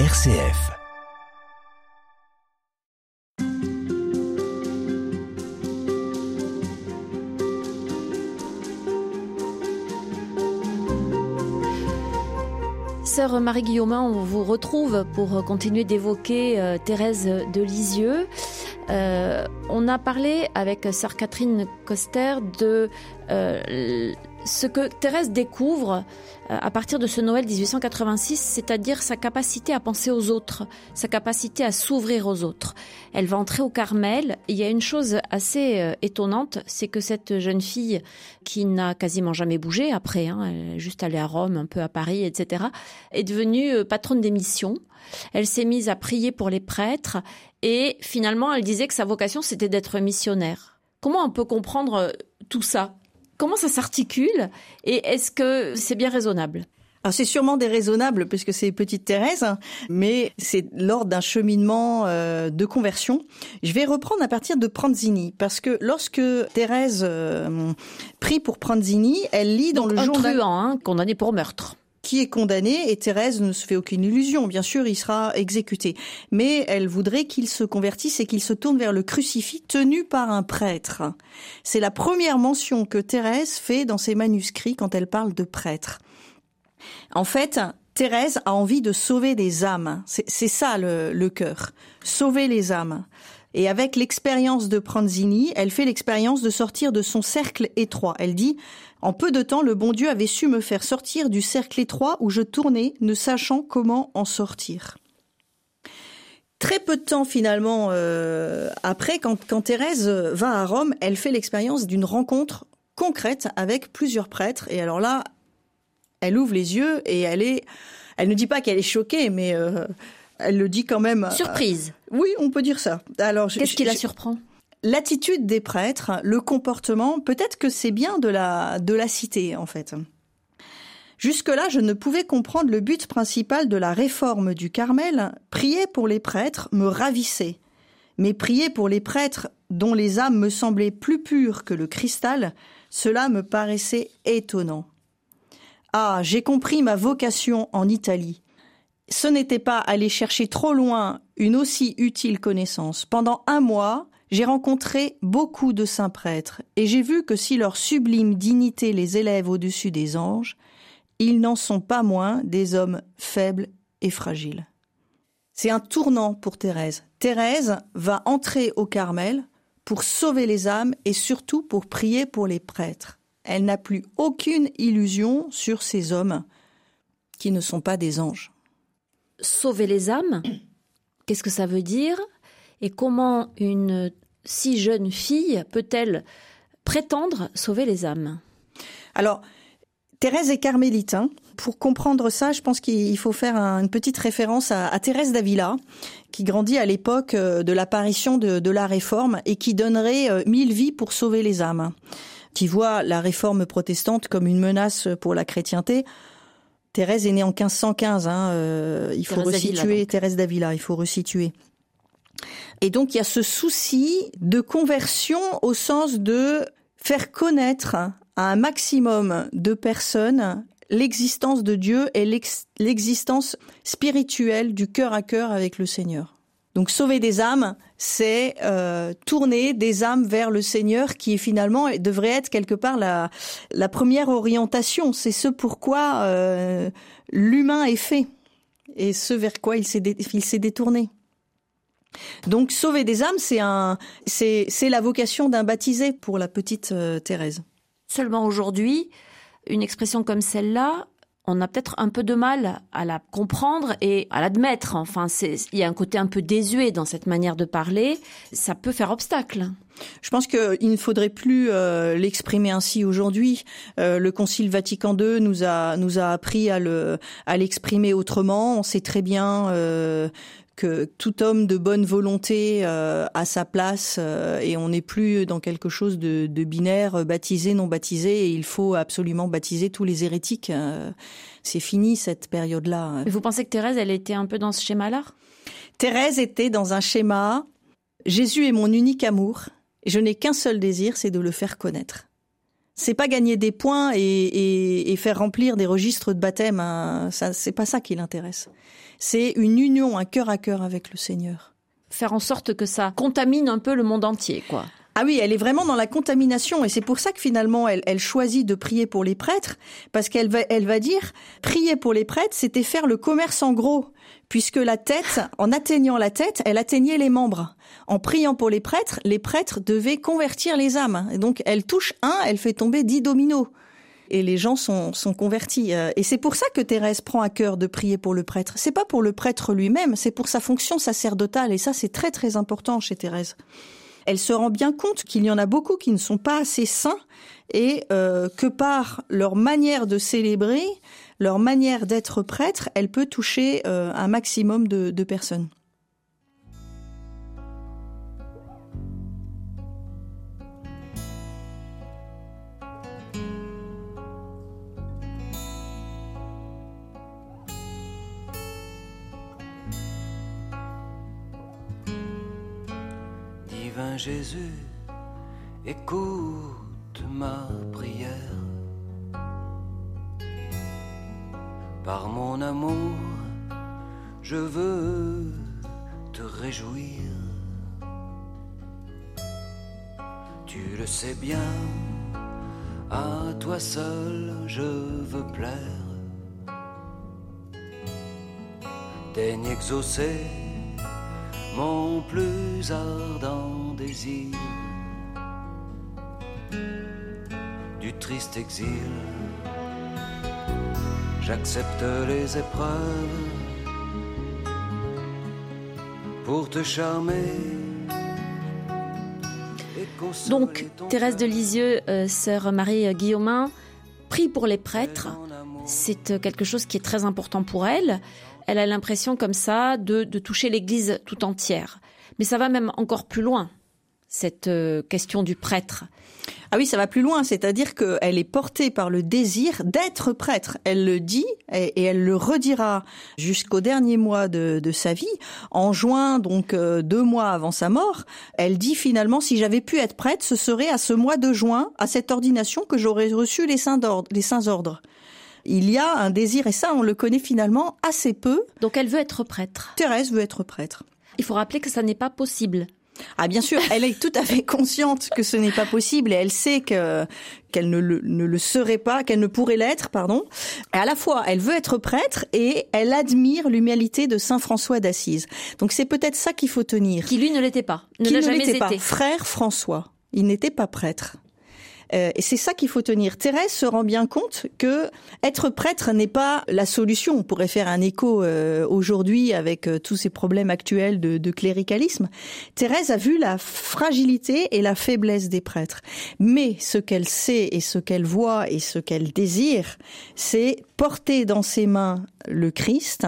RCF. Sœur Marie-Guillaume, on vous retrouve pour continuer d'évoquer euh, Thérèse de Lisieux. Euh, on a parlé avec Sœur Catherine Coster de euh, ce que Thérèse découvre euh, à partir de ce Noël 1886, c'est-à-dire sa capacité à penser aux autres, sa capacité à s'ouvrir aux autres. Elle va entrer au Carmel. il y a une chose assez euh, étonnante, c'est que cette jeune fille qui n'a quasiment jamais bougé après, hein, elle est juste allée à Rome, un peu à Paris, etc., est devenue euh, patronne des missions. Elle s'est mise à prier pour les prêtres et finalement elle disait que sa vocation c'était d'être missionnaire. Comment on peut comprendre tout ça? Comment ça s'articule et est-ce que c'est bien raisonnable? Alors c'est sûrement déraisonnable puisque c'est petite Thérèse, mais c'est lors d'un cheminement euh, de conversion. Je vais reprendre à partir de Pranzini parce que lorsque Thérèse euh, prie pour Pranzini, elle lit dans le un journal truand, hein, condamné pour meurtre est condamné et Thérèse ne se fait aucune illusion. Bien sûr, il sera exécuté. Mais elle voudrait qu'il se convertisse et qu'il se tourne vers le crucifix tenu par un prêtre. C'est la première mention que Thérèse fait dans ses manuscrits quand elle parle de prêtre. En fait, Thérèse a envie de sauver des âmes. C'est ça le, le cœur. Sauver les âmes. Et avec l'expérience de Pranzini, elle fait l'expérience de sortir de son cercle étroit. Elle dit, en peu de temps, le bon Dieu avait su me faire sortir du cercle étroit où je tournais, ne sachant comment en sortir. Très peu de temps finalement euh, après, quand, quand Thérèse va à Rome, elle fait l'expérience d'une rencontre concrète avec plusieurs prêtres. Et alors là, elle ouvre les yeux et elle est, elle ne dit pas qu'elle est choquée, mais euh, elle le dit quand même. Surprise. Euh, oui, on peut dire ça. Alors, qu'est-ce qui la surprend? L'attitude des prêtres, le comportement, peut-être que c'est bien de la de la cité en fait. Jusque-là, je ne pouvais comprendre le but principal de la réforme du Carmel. Prier pour les prêtres me ravissait. Mais prier pour les prêtres dont les âmes me semblaient plus pures que le cristal, cela me paraissait étonnant. Ah, j'ai compris ma vocation en Italie ce n'était pas aller chercher trop loin une aussi utile connaissance. Pendant un mois, j'ai rencontré beaucoup de saints prêtres, et j'ai vu que si leur sublime dignité les élève au-dessus des anges, ils n'en sont pas moins des hommes faibles et fragiles. C'est un tournant pour Thérèse. Thérèse va entrer au Carmel pour sauver les âmes et surtout pour prier pour les prêtres. Elle n'a plus aucune illusion sur ces hommes qui ne sont pas des anges sauver les âmes, qu'est-ce que ça veut dire? Et comment une si jeune fille peut-elle prétendre sauver les âmes? Alors, Thérèse est carmélite. Hein. Pour comprendre ça, je pense qu'il faut faire une petite référence à, Thérèse d'Avila, qui grandit à l'époque euh, de l'apparition de, la Réforme et qui donnerait euh, mille vies pour sauver les âmes, qui voit la Réforme protestante comme une menace pour la chrétienté. Thérèse est née en 1515. Hein, euh, il faut resituer Thérèse d'Avila. Il faut resituer. Et donc il y a ce souci de conversion au sens de faire connaître à un maximum de personnes l'existence de Dieu et l'existence spirituelle du cœur à cœur avec le Seigneur. Donc sauver des âmes, c'est euh, tourner des âmes vers le Seigneur, qui finalement devrait être quelque part la, la première orientation. C'est ce pourquoi euh, l'humain est fait et ce vers quoi il s'est détourné. Donc sauver des âmes, c'est un, c'est c'est la vocation d'un baptisé pour la petite euh, Thérèse. Seulement aujourd'hui, une expression comme celle-là, on a peut-être un peu de mal à la comprendre et à l'admettre. Enfin, il y a un côté un peu désuet dans cette manière de parler. Ça peut faire obstacle. Je pense qu'il ne faudrait plus euh, l'exprimer ainsi aujourd'hui. Euh, le Concile Vatican II nous a nous a appris à le à l'exprimer autrement. On sait très bien euh, que tout homme de bonne volonté euh, a sa place euh, et on n'est plus dans quelque chose de, de, binaire, euh, baptisé, non baptisé, et il faut absolument baptiser tous les hérétiques. c'est fini cette période-là. Vous pensez que Thérèse, elle était un peu dans ce schéma-là? Thérèse était dans un schéma, Jésus est mon unique amour, je n'ai qu'un seul désir, c'est de le faire connaître. C'est pas gagner des points et, faire remplir des registres de baptême. Hein. Ça, c'est pas ça qui l'intéresse. C'est une union, un cœur à cœur avec le Seigneur. Faire en sorte que ça contamine un peu le monde entier, quoi. Ah oui, elle est vraiment dans la contamination et c'est pour ça que finalement elle, elle choisit de prier pour les prêtres parce qu'elle va, elle va dire prier pour les prêtres, c'était faire le commerce en gros puisque la tête, en atteignant la tête, elle atteignait les membres. En priant pour les prêtres, les prêtres devaient convertir les âmes. Et donc elle touche un, elle fait tomber dix dominos et les gens sont, sont convertis. Et c'est pour ça que Thérèse prend à cœur de prier pour le prêtre. C'est pas pour le prêtre lui-même, c'est pour sa fonction sacerdotale. Et ça, c'est très très important chez Thérèse elle se rend bien compte qu'il y en a beaucoup qui ne sont pas assez saints et euh, que par leur manière de célébrer, leur manière d'être prêtre, elle peut toucher euh, un maximum de personnes. Jésus, écoute ma prière. Par mon amour, je veux te réjouir. Tu le sais bien, à toi seul je veux plaire. Daigne exaucer mon plus ardent désir du triste exil. J'accepte les épreuves pour te charmer. Donc, Thérèse de Lisieux, euh, sœur Marie Guillaumin, prie pour les prêtres. C'est euh, quelque chose qui est très important pour elle elle a l'impression comme ça de, toucher l'Église tout entière. Mais ça va même encore plus loin, cette euh, question du prêtre. Ah oui, ça va plus loin, c'est-à-dire qu'elle est portée par le désir d'être prêtre. Elle le dit et, elle le redira jusqu'au dernier mois de, sa vie. En juin, donc euh, deux mois avant sa mort, elle dit finalement si j'avais pu être prêtre, ce serait à ce mois de juin, à cette ordination, que j'aurais reçu les saints, les saints ordres il y a un désir, et ça on le connaît finalement assez peu. Donc elle veut être prêtre. Thérèse veut être prêtre. Il faut rappeler que ça n'est pas possible. Ah bien sûr, elle est tout à fait consciente que ce n'est pas possible et elle sait que qu'elle ne le, ne le serait pas, qu'elle ne pourrait l'être, pardon. Et à la fois, elle veut être prêtre et elle admire l'humanité de saint François d'Assise. Donc c'est peut-être ça qu'il faut tenir. Qui lui ne l'était pas, ne l'a jamais été. Pas. Frère François, il n'était pas prêtre. Euh, et c'est ça qu'il faut tenir. Thérèse se rend bien compte que être prêtre n'est pas la solution. On pourrait faire un écho euh, aujourd'hui avec euh, tous ces problèmes actuels de, de, cléricalisme. Thérèse a vu la fragilité et la faiblesse des prêtres. Mais ce qu'elle sait et ce qu'elle voit et ce qu'elle désire, c'est porter dans ses mains le Christ,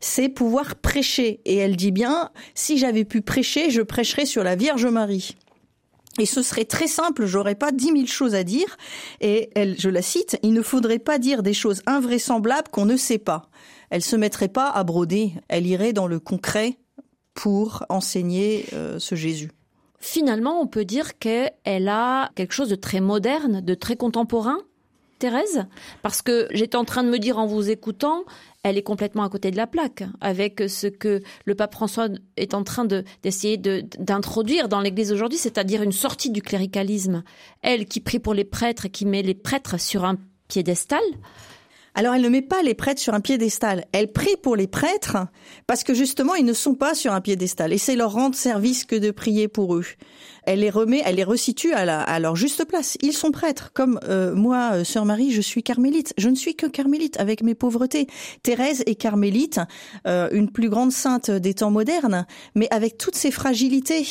c'est pouvoir prêcher. Et elle dit bien, si j'avais pu prêcher, je prêcherais sur la Vierge Marie. Et ce serait très simple, j'aurais pas dix mille choses à dire. Et elle, je la cite, il ne faudrait pas dire des choses invraisemblables qu'on ne sait pas. Elle se mettrait pas à broder, elle irait dans le concret pour enseigner euh, ce Jésus. Finalement, on peut dire qu'elle a quelque chose de très moderne, de très contemporain, Thérèse, parce que j'étais en train de me dire en vous écoutant, elle est complètement à côté de la plaque avec ce que le pape François est en train d'essayer d'introduire dans l'Église aujourd'hui, c'est-à-dire une sortie du cléricalisme. Elle qui prie pour les prêtres et qui met les prêtres sur un piédestal, alors elle ne met pas les prêtres sur un piédestal. Elle prie pour les prêtres parce que justement ils ne sont pas sur un piédestal et c'est leur rendre service que de prier pour eux. Elle les remet, elle les resitue à, leur juste place. Ils sont prêtres, comme euh, moi, euh, sœur Marie, je suis carmélite. Je ne suis que carmélite avec mes pauvretés. Thérèse est carmélite, euh, une plus grande sainte des temps modernes, mais avec toutes ses fragilités.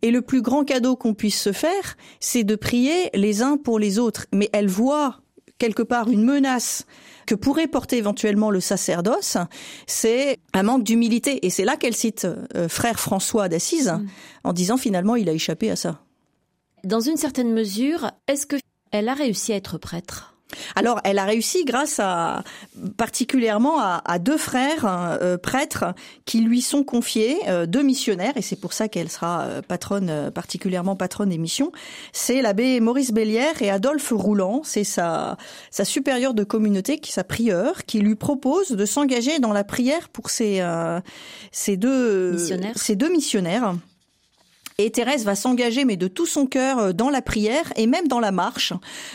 Et le plus grand cadeau qu'on puisse se faire, c'est de prier les uns pour les autres. Mais elle voit quelque part une menace que pourrait porter éventuellement le sacerdoce, c'est un manque d'humilité. Et c'est là qu'elle cite euh, frère François d'Assise, mm. en disant finalement il a échappé à ça. Dans une certaine mesure, est-ce que elle a réussi à être prêtre? Alors, elle a réussi grâce à particulièrement à, deux frères euh, prêtres qui lui sont confiés, euh, deux missionnaires, et c'est pour ça qu'elle sera euh, patronne, particulièrement patronne des missions. C'est l'abbé Maurice Bélière et Adolphe Roulant. C'est sa sa supérieure de communauté, qui sa prieure, qui lui propose de s'engager dans la prière pour ces ces deux missionnaires. ces deux missionnaires. Et Thérèse va s'engager, mais de tout son cœur, euh, dans la prière et même dans la marche.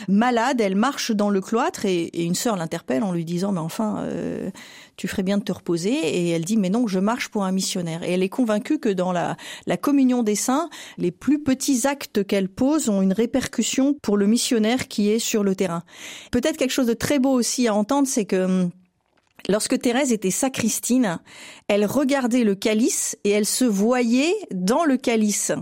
Malade, elle marche dans le cloître et, une sœur l'interpelle en lui disant, mais enfin, euh, tu ferais bien de te reposer. Et elle dit, mais non, je marche pour un missionnaire. Et elle est convaincue que dans la, communion des saints, les plus petits actes qu'elle pose ont une répercussion pour le missionnaire qui est sur le terrain. Peut-être quelque chose de très beau aussi à entendre, c'est que hum, Lorsque Thérèse était sacristine, elle regardait le calice et elle se voyait dans le calice.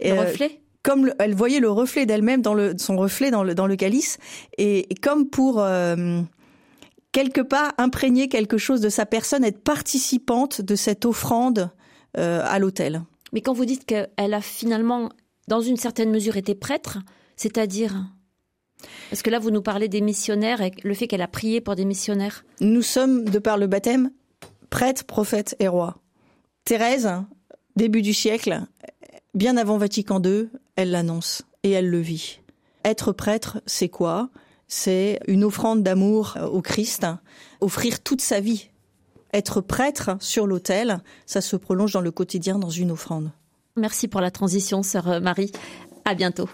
Le euh, reflet? comme elle voyait le reflet d'elle-même dans le son reflet dans le dans le calice et, comme pour euh, quelque part imprégner quelque chose de sa personne, être participante de cette offrande euh, à l'autel. Mais quand vous dites qu'elle a finalement, dans une certaine mesure, été prêtre, c'est-à-dire parce que là, vous nous parlez des missionnaires et le fait qu'elle a prié pour des missionnaires. Nous sommes, de par le baptême, prêtres, prophètes et rois. Thérèse, début du siècle, bien avant Vatican II, elle l'annonce et elle le vit. Être prêtre, c'est quoi? C'est une offrande d'amour au Christ, offrir toute sa vie. Être prêtre sur l'autel, ça se prolonge dans le quotidien dans une offrande. Merci pour la transition, sœur Marie. À bientôt.